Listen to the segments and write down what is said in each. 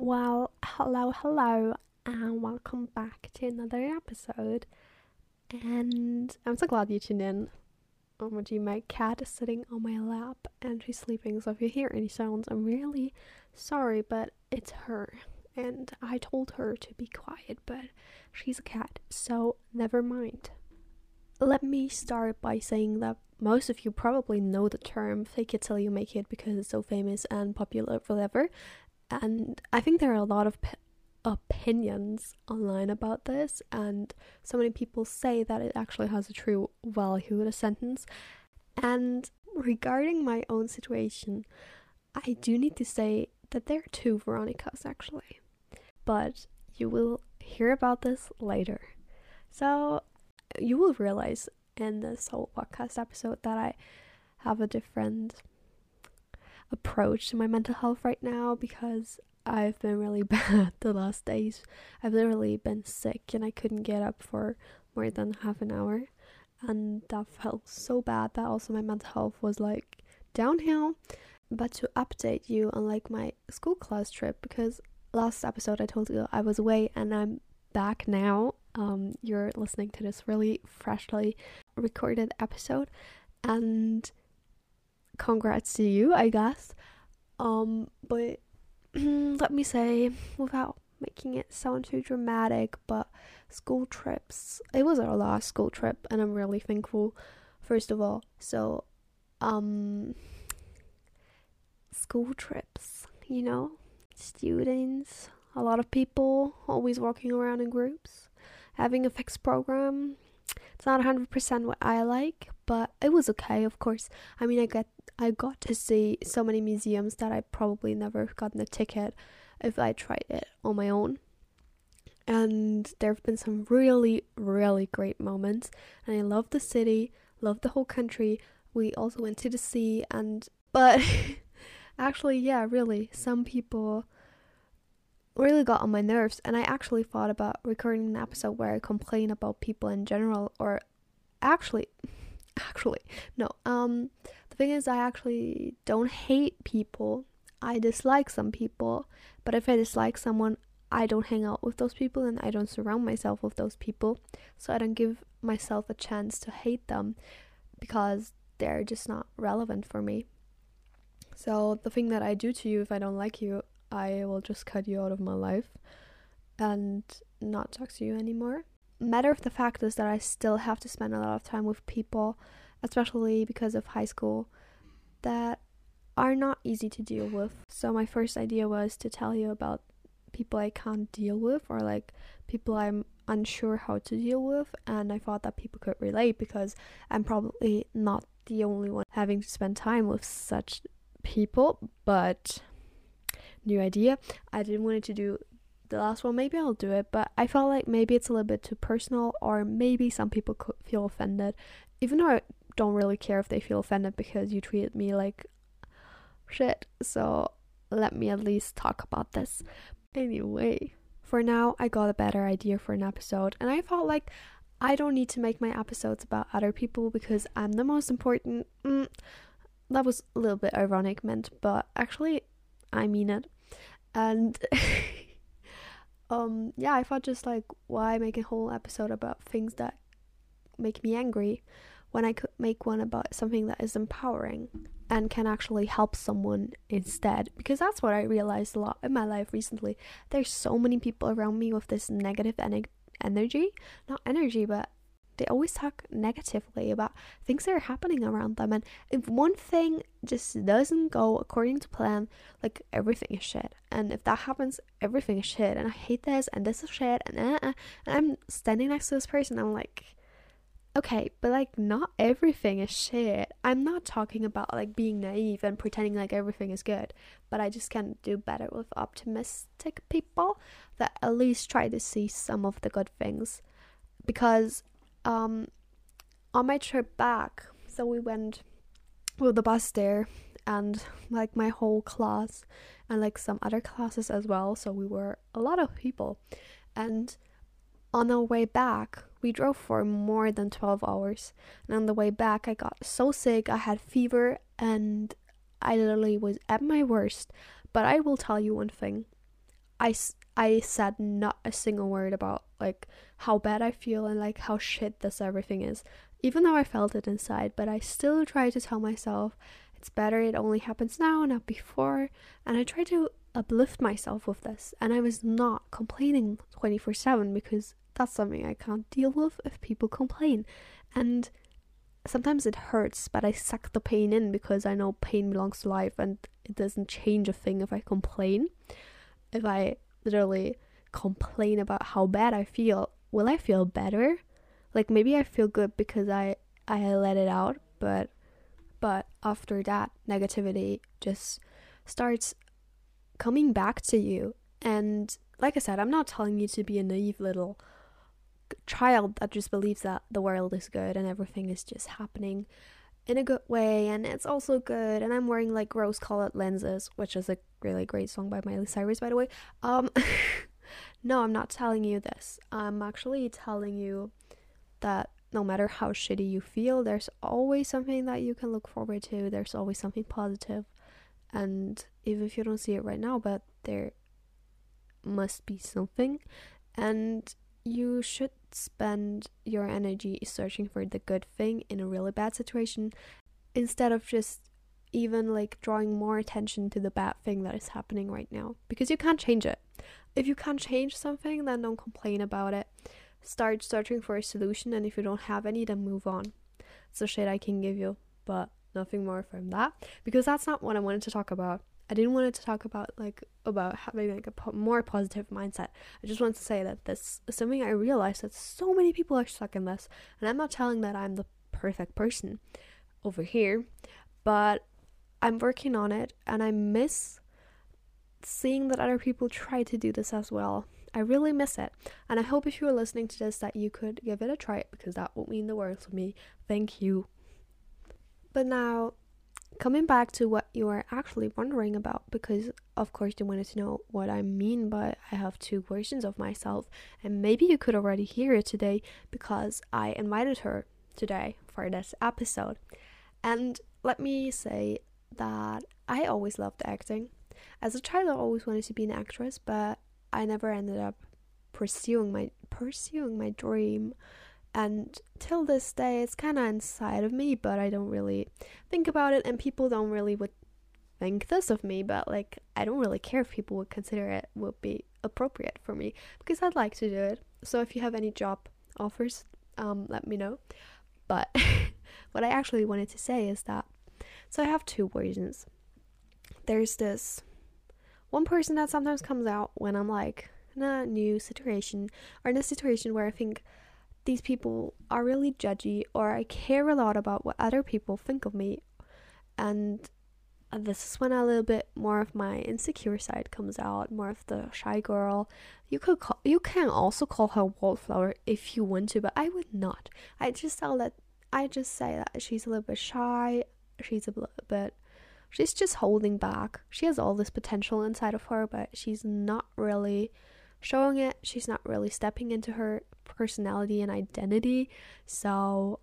Well, hello, hello, and welcome back to another episode. And I'm so glad you tuned in. Um, with you, my cat is sitting on my lap and she's sleeping, so if you hear any sounds, I'm really sorry, but it's her. And I told her to be quiet, but she's a cat, so never mind. Let me start by saying that most of you probably know the term fake it till you make it because it's so famous and popular, whatever. And I think there are a lot of p- opinions online about this, and so many people say that it actually has a true value, the sentence. And regarding my own situation, I do need to say that there are two Veronicas actually, but you will hear about this later. So you will realize in this whole podcast episode that I have a different approach to my mental health right now because I've been really bad the last days. I've literally been sick and I couldn't get up for more than half an hour. And that felt so bad that also my mental health was like downhill. But to update you on like my school class trip, because last episode I told you I was away and I'm back now. Um, you're listening to this really freshly recorded episode, and congrats to you, I guess. Um, but let me say, without making it sound too dramatic, but school trips. It was our last school trip, and I'm really thankful. First of all, so um, school trips. You know, students, a lot of people, always walking around in groups, having a fixed program. It's not 100% what I like, but it was okay, of course. I mean, I get I got to see so many museums that I probably never gotten a ticket if I tried it on my own. And there have been some really, really great moments. And I love the city, love the whole country. We also went to the sea, and but actually, yeah, really, some people really got on my nerves. And I actually thought about recording an episode where I complain about people in general, or actually, actually, no, um, thing is, I actually don't hate people. I dislike some people, but if I dislike someone, I don't hang out with those people and I don't surround myself with those people. So I don't give myself a chance to hate them because they're just not relevant for me. So the thing that I do to you if I don't like you, I will just cut you out of my life and not talk to you anymore. Matter of the fact is that I still have to spend a lot of time with people especially because of high school, that are not easy to deal with. So, my first idea was to tell you about people I can't deal with or like people I'm unsure how to deal with. And I thought that people could relate because I'm probably not the only one having to spend time with such people. But, new idea. I didn't want to do the last one. Maybe I'll do it, but I felt like maybe it's a little bit too personal, or maybe some people could feel offended. Even though I don't really care if they feel offended because you treated me like shit. So let me at least talk about this. Anyway, for now, I got a better idea for an episode, and I felt like I don't need to make my episodes about other people because I'm the most important. Mm, that was a little bit ironic, meant, but actually, I mean it. And um, yeah, I thought just like, why make a whole episode about things that make me angry when I could make one about something that is empowering and can actually help someone instead. Because that's what I realized a lot in my life recently. There's so many people around me with this negative en- energy, not energy, but they always talk negatively about things that are happening around them. And if one thing just doesn't go according to plan, like everything is shit. And if that happens, everything is shit. And I hate this, and this is shit. And, uh, uh, and I'm standing next to this person, I'm like, okay, but like not everything is shit. I'm not talking about like being naive and pretending like everything is good, but I just can do better with optimistic people that at least try to see some of the good things. Because um on my trip back, so we went with the bus there and like my whole class and like some other classes as well, so we were a lot of people. And on our way back, we drove for more than 12 hours. And on the way back, I got so sick, I had fever, and I literally was at my worst. But I will tell you one thing I, I said not a single word about like how bad I feel and like how shit this everything is. Even though I felt it inside, but I still try to tell myself it's better it only happens now, not before. And I try to uplift myself with this. And I was not complaining 24 7 because that's something I can't deal with if people complain. And sometimes it hurts, but I suck the pain in because I know pain belongs to life and it doesn't change a thing if I complain. If I literally complain about how bad I feel, will I feel better? Like maybe I feel good because I I let it out, but but after that negativity just starts coming back to you and like I said, I'm not telling you to be a naive little child that just believes that the world is good and everything is just happening in a good way and it's also good and I'm wearing like rose colored lenses, which is a really great song by Miley Cyrus by the way. Um no, I'm not telling you this. I'm actually telling you that no matter how shitty you feel, there's always something that you can look forward to. There's always something. And even if you don't see it right now, but there must be something. And you should spend your energy searching for the good thing in a really bad situation instead of just even like drawing more attention to the bad thing that is happening right now because you can't change it. If you can't change something, then don't complain about it. Start searching for a solution, and if you don't have any, then move on. It's the shade I can give you, but nothing more from that because that's not what I wanted to talk about. I didn't want to talk about like about having like a po- more positive mindset. I just want to say that this is something I realized that so many people are stuck in this, and I'm not telling that I'm the perfect person over here, but I'm working on it, and I miss seeing that other people try to do this as well. I really miss it, and I hope if you are listening to this that you could give it a try because that would mean the world to me. Thank you. But now coming back to what you are actually wondering about, because of course you wanted to know what I mean by I have two versions of myself, and maybe you could already hear it today because I invited her today for this episode. And let me say that I always loved acting. As a child, I always wanted to be an actress, but I never ended up pursuing my pursuing my dream and till this day it's kind of inside of me but i don't really think about it and people don't really would think this of me but like i don't really care if people would consider it would be appropriate for me because i'd like to do it. So if you have any job offers um, let me know. But what i actually wanted to say is that so i have two versions. There's this one person that sometimes comes out when i'm like in a new situation or in a situation where i think these people are really judgy or I care a lot about what other people think of me. And this is when a little bit more of my insecure side comes out, more of the shy girl. You could call, you can also call her wallflower if you want to, but I would not. I just tell that I just say that she's a little bit shy. She's a little bit she's just holding back. She has all this potential inside of her, but she's not really showing it. She's not really stepping into her personality and identity. So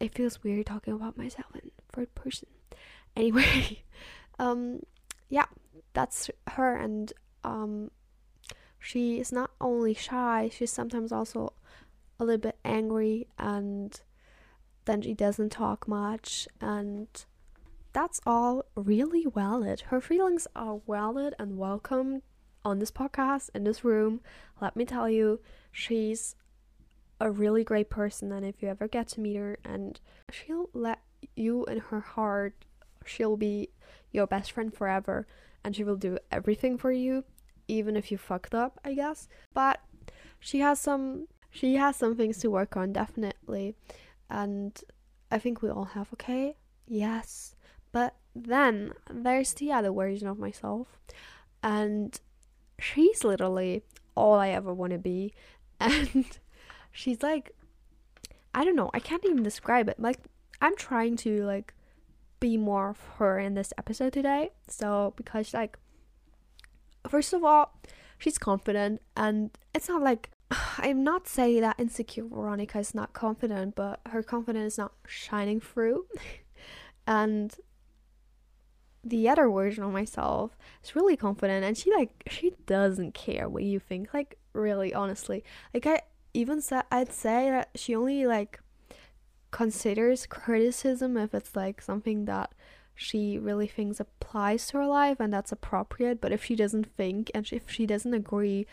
it feels weird talking about myself in third person. Anyway, um, yeah, that's her, and um, she is not only shy, she's sometimes also a little bit angry, and then she doesn't talk much, and that's all really valid. Her feelings are valid and welcome on this podcast in this room. Let me tell you, she's a really great person and if you ever get to meet her and she'll let you in her heart. She'll be your best friend forever and she will do everything for you even if you fucked up i guess. But she has some she has some things to work on definitely. And i think we all have okay? Yes. But then there's the other version of myself. And she's literally all i ever want to be. And she's like I don't know, I can't even describe it. Like I'm trying to like be more of her in this episode today. So because like first of all, she's confident and it's not like I'm not saying that insecure Veronica is not confident, but her confidence is not shining through. and the other version of myself is really confident and she like she doesn't care what you think like really honestly like i even i'd say that she only like considers criticism if it's like something that she really thinks applies to her life and that's appropriate. But if she doesn't think and if she doesn't agree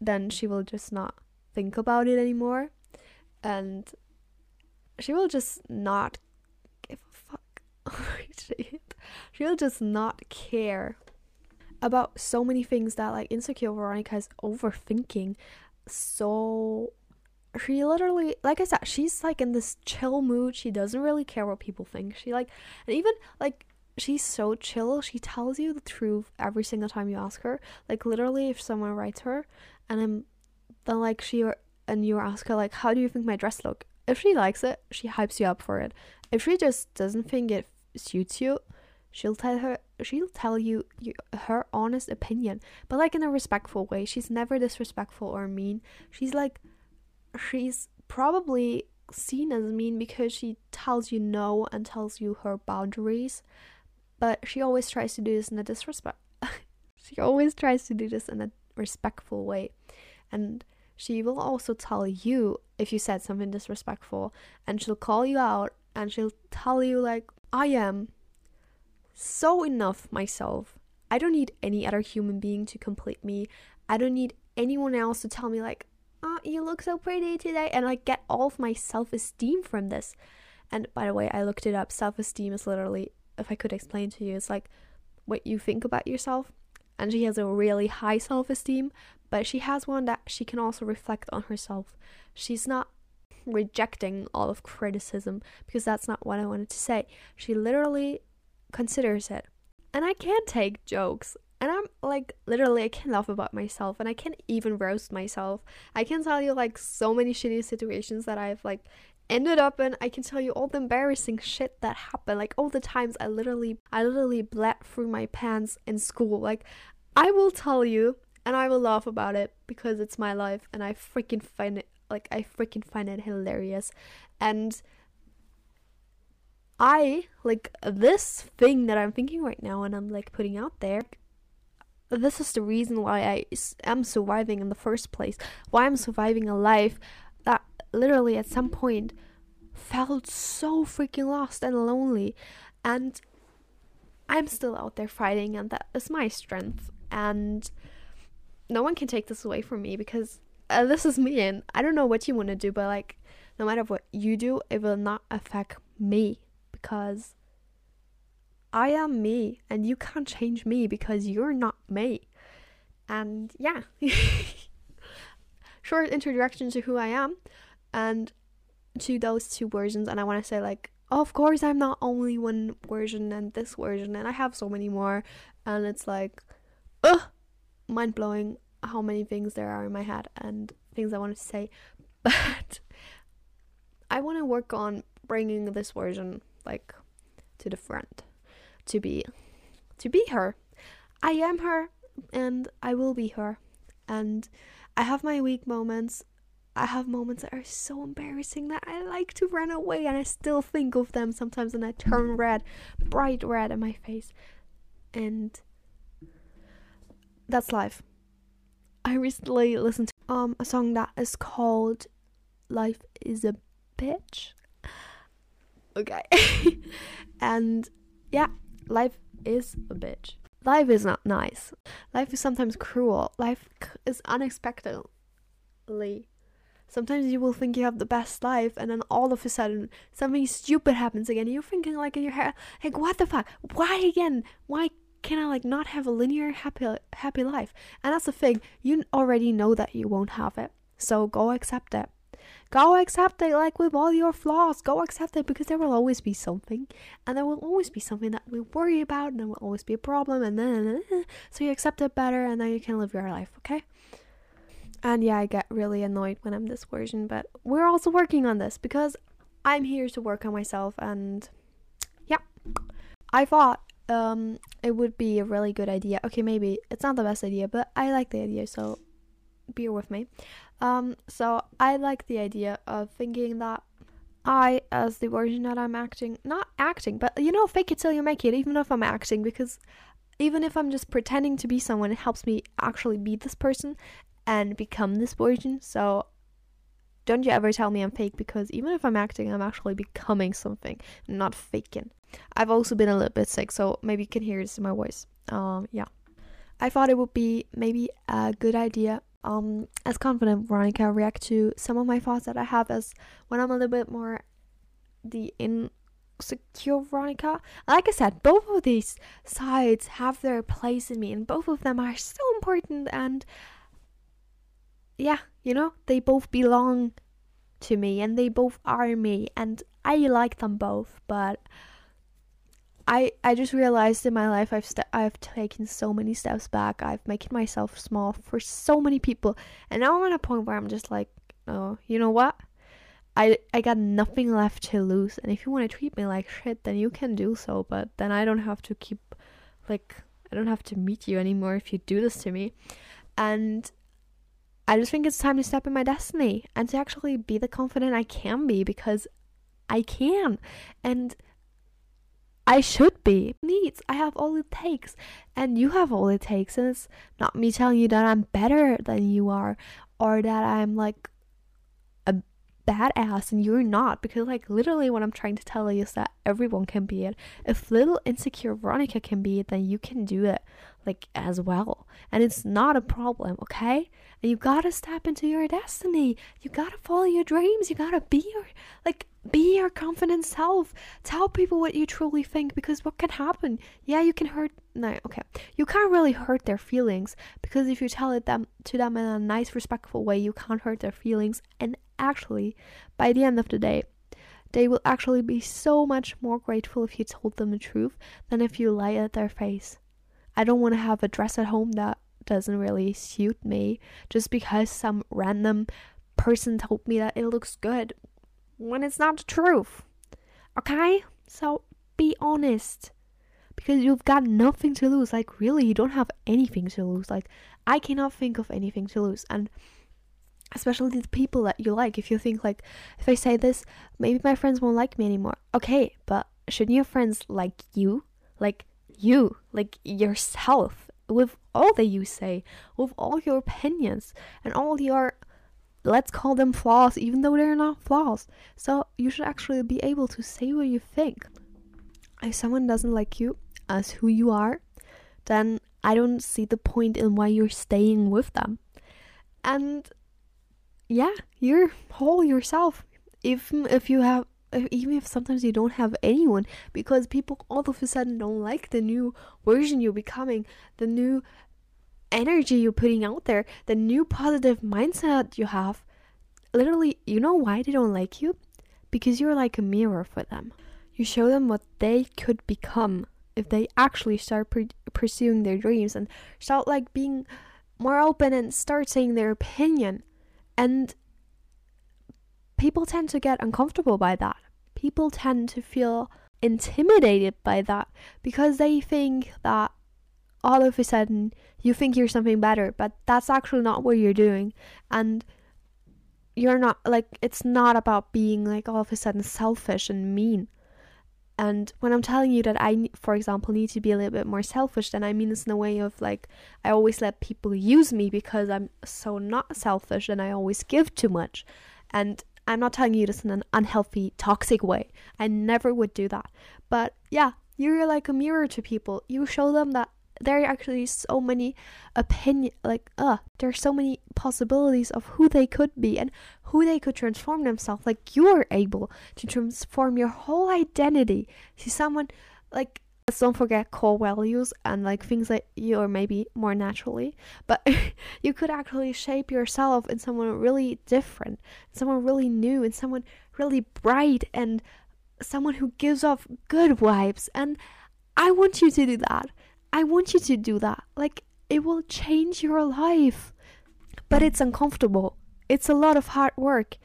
then she will just not think about it anymore. And she will just not give a fuck. Oh, she will just not care about so many things that like insecure Veronica is overthinking so she literally like I said, she's like in this chill mood. She doesn't really care what people think. She like and even like she's so chill. She tells you the truth every single time you ask her. Like literally if someone writes her and I'm then like she and you ask her like how do you think my dress look? If she likes it, she hypes you up for it. If she just doesn't think it suits you, she'll tell her she'll tell you, you her honest opinion, but like in a respectful way. She's never disrespectful or mean. She's like she's probably seen as mean because she tells you no and tells you her boundaries, but she always tries to do this in a disrespect. she always tries to do this in a respectful way, and she will also tell you if you said something disrespectful, and she'll call you out and she'll tell you like I am so enough myself. I don't need any other human being to complete me. I don't need anyone else to tell me like oh, you look so pretty today. And I get all of my self esteem from this. And by the way, I looked it up. Self esteem is literally, if I could explain to you, it's like what you think about yourself. And she has a really high self esteem, but she has one that she can also reflect on herself. She's not rejecting all of criticism because that's not what I wanted to say. She literally considers it. And I can't take jokes and I'm like literally I can laugh about myself and I can't even roast myself. I can tell you like so many shitty situations that I've like ended up in. I can tell you all the embarrassing shit that happened. Like all the times I literally I literally bled through my pants in school. Like I will tell you and I will laugh about it because it's my life and I freaking find it like I freaking find it hilarious. And I like this thing that I'm thinking right now and I'm like putting out there this is the reason why I am surviving in the first place. Why I'm surviving a life that literally at some point felt so freaking lost and lonely. And I'm still out there fighting, and that is my strength. And no one can take this away from me because uh, this is me, and I don't know what you want to do, but like, no matter what you do, it will not affect me because I am me and you can't change me because you're not me. And yeah. Short introduction to who I am and to those two versions and I want to say like of course I'm not only one version and this version and I have so many more and it's like ugh mind blowing how many things there are in my head and things I want to say but I want to work on bringing this version like to the front to be to be her. I am her and I will be her. And I have my weak moments. I have moments that are so embarrassing that I like to run away and I still think of them sometimes and I turn red, bright red in my face. And that's life. I recently listened to um a song that is called Life is a Bitch. Okay. and yeah, life is a bitch. Life is not nice. Life is sometimes cruel. Life is unexpectedly. Sometimes you will think you have the best life, and then all of a sudden something stupid happens again. You're thinking like in your head, like what the fuck? Why again? Why can I like not have a linear happy happy life? And that's the thing. You already know that you won't have it, so go accept it. Go accept it, like with all your flaws. Go accept it because there will always be something, and there will always be something that we worry about, and there will always be a problem, and then so you accept it better, and then you can live your life, okay? And yeah, I get really annoyed when I'm this version, but we're also working on this because I'm here to work on myself, and yeah, I thought um it would be a really good idea. Okay, maybe it's not the best idea, but I like the idea, so bear with me. Um, so I like the idea of thinking that I, as the version that I'm acting, not acting, but you know, fake it till you make it, even if I'm acting, because even if I'm just pretending to be someone, it helps me actually be this person and become this version. So don't you ever tell me I'm fake because even if I'm acting, I'm actually becoming something, not faking. I've also been a little bit sick, so maybe you can hear this in my voice. Um, yeah. I thought it would be maybe a good idea um as confident Veronica react to some of my thoughts that I have as when I'm a little bit more the insecure Veronica. Like I said, both of these sides have their place in me and both of them are so important and yeah, you know, they both belong to me and they both are me and I like them both, but I I just realized in my life I've st- I've taken so many steps back. I've making myself small for so many people, and now I'm at a point where I'm just like, oh, you know what? I I got nothing left to lose, and if you want to treat me like shit, then you can do so. But then I don't have to keep, like, I don't have to meet you anymore if you do this to me, and I just think it's time to step in my destiny and to actually be the confident I can be because I can, and I should be. Needs. I have all it takes. And you have all it takes. And it's not me telling you that I'm better than you are or that I'm like badass and you're not. Because, like, literally, what I'm trying to tell you is that everyone can be it. If little insecure Veronica can be it, then you can do it, like, as well. And it's not a problem, okay? And you gotta step into your destiny. You gotta follow your dreams. You gotta be your, like, be your confident self tell people what you truly think because what can happen yeah you can hurt no okay you can't really hurt their feelings because if you tell it them to them in a nice respectful way you can't hurt their feelings and actually by the end of the day they will actually be so much more grateful if you told them the truth than if you lie at their face i don't want to have a dress at home that doesn't really suit me just because some random person told me that it looks good when it's not the truth. Okay? So be honest. Because you've got nothing to lose. Like, really, you don't have anything to lose. Like, I cannot think of anything to lose. And especially the people that you like. If you think, like, if I say this, maybe my friends won't like me anymore. Okay, but shouldn't your friends like you? Like, you, like yourself, with all that you say, with all your opinions and all your let's call them flaws even though they're not flaws. So you should actually be able to say what you think. If someone doesn't like you as who you are, then I don't see the point in why you're staying with them. And yeah, you're whole yourself. If if you have even if sometimes you don't have anyone because people all of a sudden don't like the new version you're becoming, the new energy you're putting out there, the new positive mindset you have, literally, you know why they don't like you? Because you're like a mirror for them. You show them what they could become if they actually start per- pursuing their dreams and start like being more open and start saying their opinion. And people tend to get uncomfortable by that. People tend to feel intimidated by that because they think that all of a sudden you think you're something better, but that's actually not what you're doing. And you're not like it's not about being like all of a sudden selfish and mean. And when I'm telling you that I, for example, need to be a little bit more selfish, then I mean this in a way of like I always let people use me because I'm so not selfish and I always give too much. And I'm not telling you this in an unhealthy, toxic way. I never would do that. But yeah, you're like a mirror to people. You show them that there are actually so many opinion like uh there are so many possibilities of who they could be and who they could transform themselves like you're able to transform your whole identity to someone like let's don't forget core values and like things that you're maybe more naturally but you could actually shape yourself in someone really different someone really new and someone really bright and someone who gives off good vibes and i want you to do that I want you to do that. Like, it will change your life. But it's uncomfortable. It's a lot of hard work.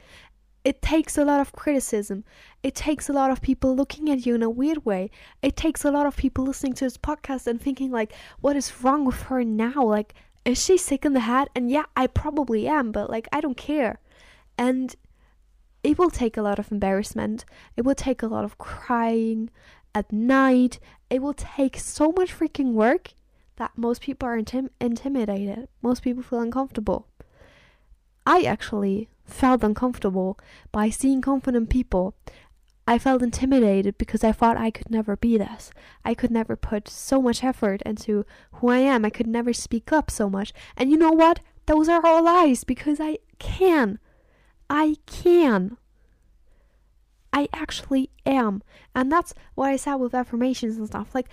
It takes a lot of criticism. It takes a lot of people looking at you in a weird way. It takes a lot of people listening to this podcast and thinking, like, what is wrong with her now? Like, is she sick in the head? And yeah, I probably am, but like, I don't care. And it will take a lot of embarrassment. It will take a lot of crying at night. It will take so much freaking work that most people are intim- intimidated. Most people feel uncomfortable. I actually felt uncomfortable by seeing confident people. I felt intimidated because I thought I could never be this. I could never put so much effort into who I am. I could never speak up so much. And you know what? Those are all lies because I can. I can. I actually am. And that's what I said with affirmations and stuff. Like,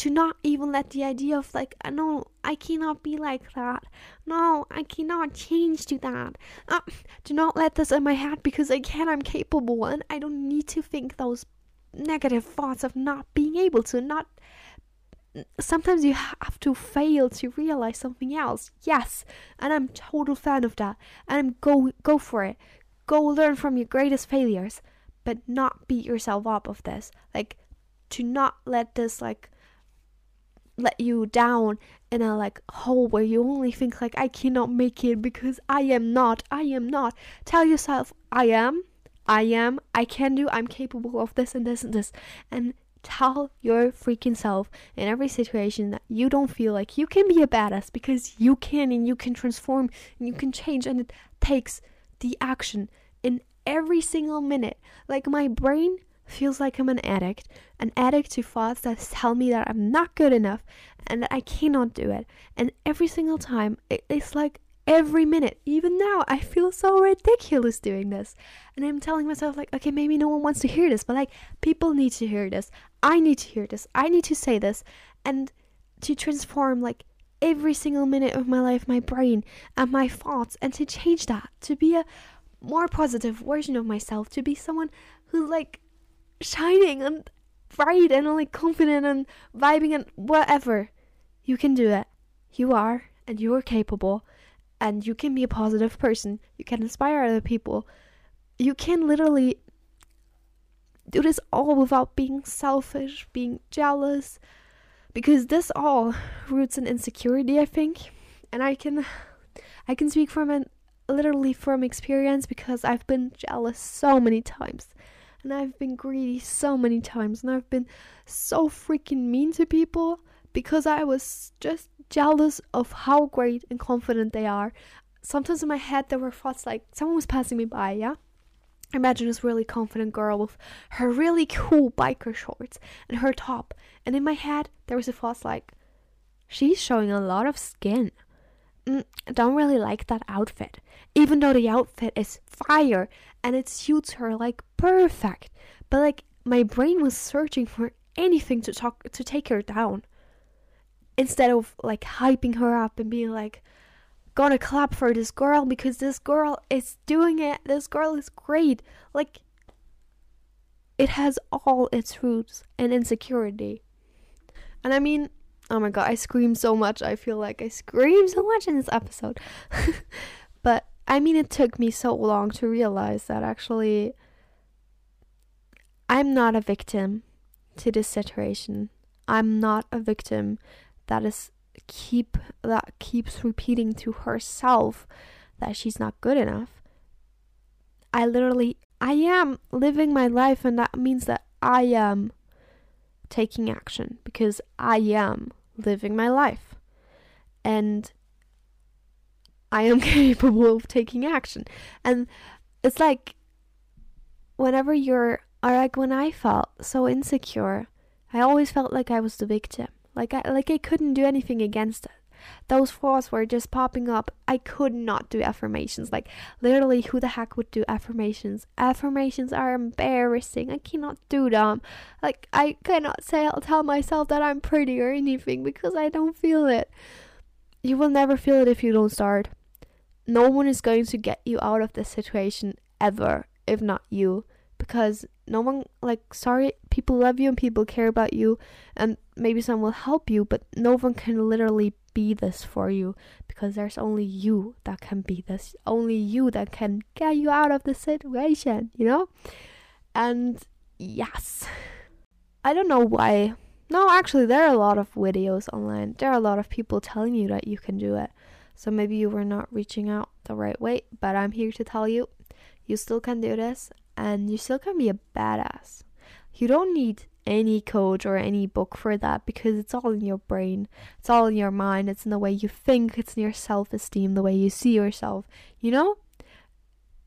to not even let the idea of like uh, no i cannot be like that. No i cannot change to that. Uh, do not let this in my head because i can i'm capable and i don't need to think those negative thoughts of not being able to not sometimes you have to fail to realize something else. Yes and i'm total fan of that and go go for it. Go learn from your greatest failures but not beat yourself up of this. Like to not let this like let you down in a like hole where you only think like I cannot make it because I am not, I am not. Tell yourself I am, I am, I can do, I'm capable of this and this and this. And tell your freaking self in every situation that you don't feel like you can be a badass because you can and you can transform and you can change and it takes the action in every single minute. Like my brain feels like I'm an addict, an addict to thoughts that tell me that I'm not good enough and that I cannot do it. And every single time, it's like every minute, even now, I feel so ridiculous doing this. And I'm telling myself, like, okay, maybe no one wants to hear this, but like, people need to hear this. I need to hear this. I need to say this. And to transform, like, every single minute of my life, my brain and my thoughts, and to change that, to be a more positive version of myself, to be someone who's like shining and bright and like confident and vibing and whatever. You can do it. You are, and you are capable, and you can be a positive person. You can inspire other people. You can literally do this all without being selfish, being jealous, because this all roots in insecurity, I think. And I can, I can speak from an literally from experience because I've been jealous so many times and I've been greedy so many times and I've been so freaking mean to people because I was just jealous of how great and confident they are. Sometimes in my head there were thoughts like someone was passing me by, yeah? Imagine this really confident girl with her really cool biker shorts and her top. And in my head there was a thought like, she's showing a lot of skin. Don't really like that outfit. Even though the outfit is fire and it suits her like perfect. But like my brain was searching for anything to talk to take her down. Instead of like hyping her up and being like gonna clap for this girl because this girl is doing it. This girl is great. Like it has all its roots in insecurity. And I mean, oh my god, I scream so much. I feel like I scream so much in this episode. but I mean, it took me so long to realize that actually I'm not a victim to this situation. I'm not a victim that is keep that keeps repeating to herself that she's not good enough. I literally I am living my life and that means that I am taking action because I am living my life. And I am capable of taking action. And it's like whenever you're or like when I felt so insecure, I always felt like I was the victim. Like I like I couldn't do anything against it. Those thoughts were just popping up. I could not do affirmations. Like literally who the heck would do affirmations? Affirmations are embarrassing. I cannot do them. Like I cannot say I'll tell myself that I'm pretty or anything because I don't feel it. You will never feel it if you don't start no one is going to get you out of this situation ever if not you because no one like sorry people love you and people care about you and maybe some will help you but no one can literally be this for you because there's only you that can be this only you that can get you out of the situation you know? And yes. I don't know why. No actually there are a lot of videos online. There are a lot of people telling you that you can do it. So maybe you were not reaching out the right way, but I'm here to tell you You still can do this and you still can be a badass. You don't need any coach or any book for that because it's all in your brain. It's all in your mind. It's in the way you think. It's in your self esteem, the way you see yourself. You know?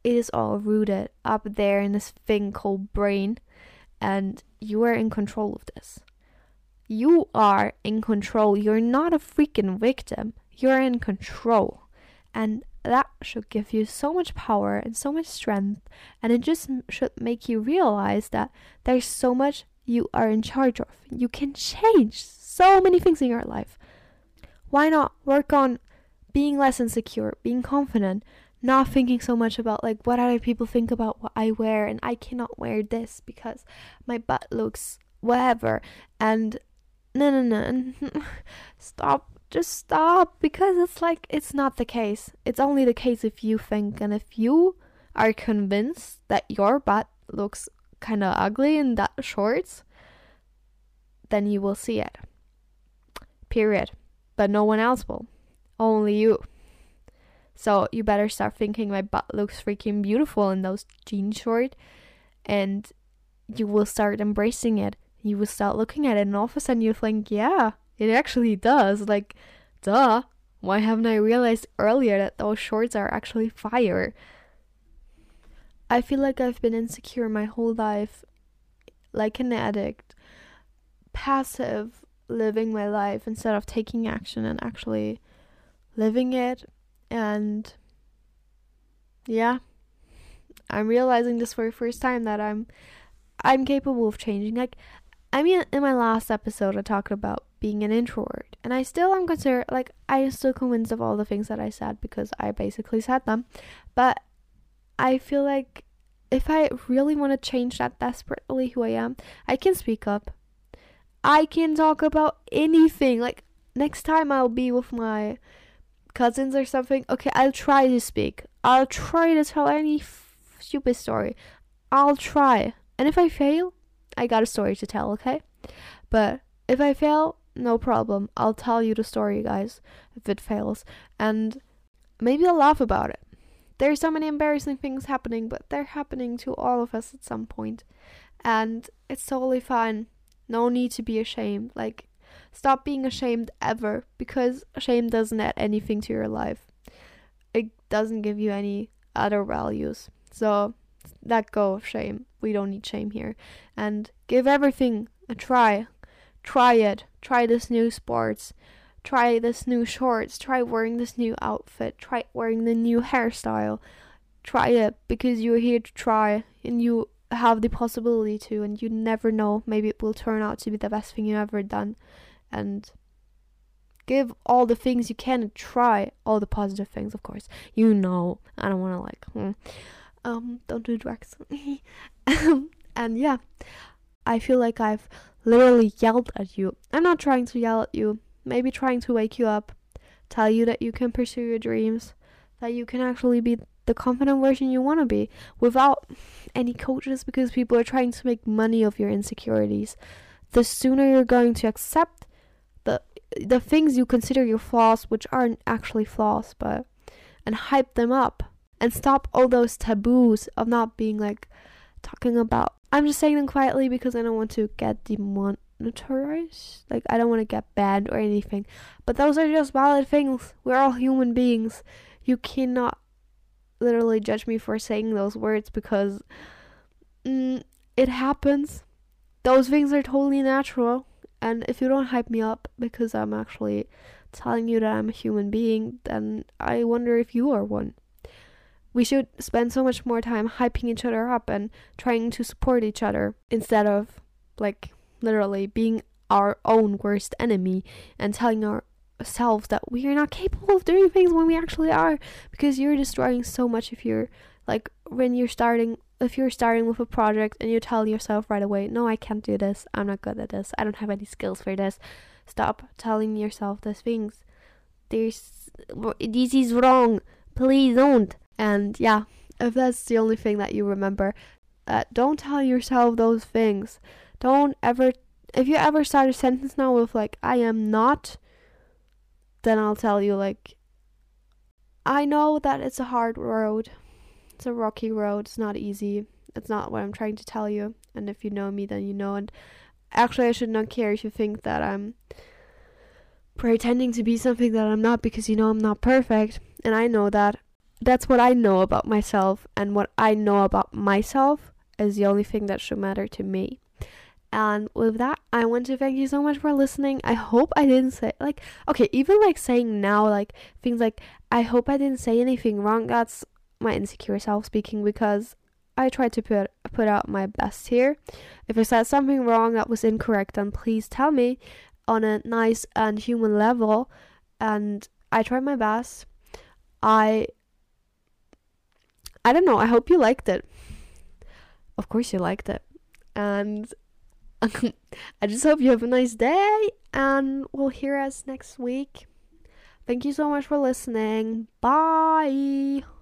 It is all rooted up there in this thing called brain, and you are in control of this. You are in control. You're not a freaking victim. You're in control. And that should give you so much power and so much strength. And it just should make you realize that there's so much you are in charge of. You can change so many things in your life. Why not work on being less insecure, being confident, not thinking so much about like what other people think about what I wear and I cannot wear this because my butt looks whatever and no no no stop just stop because it's like it's not the case. It's only the case if you think and if you are convinced that your butt looks kind of ugly in that shorts, then you will see it. Period. But no one else will. Only you. So you better start thinking my butt looks freaking beautiful in those jean shorts and you will start embracing it. You will start looking at it and all of a sudden you think, yeah, it actually does. Like, duh. Why haven't I realized earlier that those shorts are actually fire? I feel like I've been insecure my whole life, like an addict, passive, living my life instead of taking action and actually living it. And yeah, I'm realizing this for the first time that I'm I'm capable of changing. Like I mean in my last episode I talked about being an introvert and I still am considered like I am still convinced of all the things that I said because I basically said them. But I feel like if I really want to change that desperately who I am, I can speak up. I can talk about anything. Like next time I'll be with my cousins or something. Okay, I'll try to speak. I'll try to tell any f- stupid story. I'll try. And if I fail, I got a story to tell, okay? But if I fail, no problem. I'll tell you the story, guys, if it fails. And maybe I'll laugh about it. There's so many embarrassing things happening, but they're happening to all of us at some point. And it's totally fine. No need to be ashamed. Like, stop being ashamed ever because shame doesn't add anything to your life. It doesn't give you any other values. So, let go of shame. We don't need shame here. And give everything a try. Try it. Try this new sports try this new shorts, try wearing this new outfit, try wearing the new hairstyle. Try it because you're here to try and you have the possibility to and you never know, maybe it will turn out to be the best thing you've ever done. And give all the things you can and try all the positive things, of course. You know, I don't want to like, hmm. um, don't do drugs. and yeah, I feel like I've literally yelled at you. I'm not trying to yell at you maybe trying to wake you up, tell you that you can pursue your dreams, that you can actually be the confident version you want to be without any coaches because people are trying to make money of your insecurities. The sooner you're going to accept the the things you consider your flaws, which aren't actually flaws, but and hype them up and stop all those taboos of not being like talking about. I'm just saying them quietly because I don't want to get demon notorious. Like I don't want to get banned or anything, but those are just valid things. We're all human beings. You cannot literally judge me for saying those words because mm, it happens. Those things are totally natural. And if you don't hype me up because I'm actually telling you that I'm a human being, then I wonder if you are one. We should spend so much more time hyping each other up and trying to support each other instead of like literally being our own worst enemy and telling ourselves that we are not capable of doing things when we actually are. Because you're destroying so much if you're like when you're starting if you're starting with a project and you tell yourself right away no i can't do this. I'm not good at this. I don't have any skills for this. Stop telling yourself these things. There's this is wrong. Please don't. And yeah if that's the only thing that you remember uh, don't tell yourself those things don't ever, if you ever start a sentence now with like, I am not, then I'll tell you, like, I know that it's a hard road. It's a rocky road. It's not easy. It's not what I'm trying to tell you. And if you know me, then you know. And actually, I should not care if you think that I'm pretending to be something that I'm not because you know I'm not perfect. And I know that. That's what I know about myself. And what I know about myself is the only thing that should matter to me. And with that, I want to thank you so much for listening. I hope I didn't say, like, okay, even like saying now, like, things like, I hope I didn't say anything wrong. That's my insecure self speaking because I tried to put put out my best here. If I said something wrong that was incorrect, then please tell me on a nice and human level. And I tried my best. I I don't know. I hope you liked it. Of course you liked it. And I just hope you have a nice day and we'll hear us next week. Thank you so much for listening. Bye.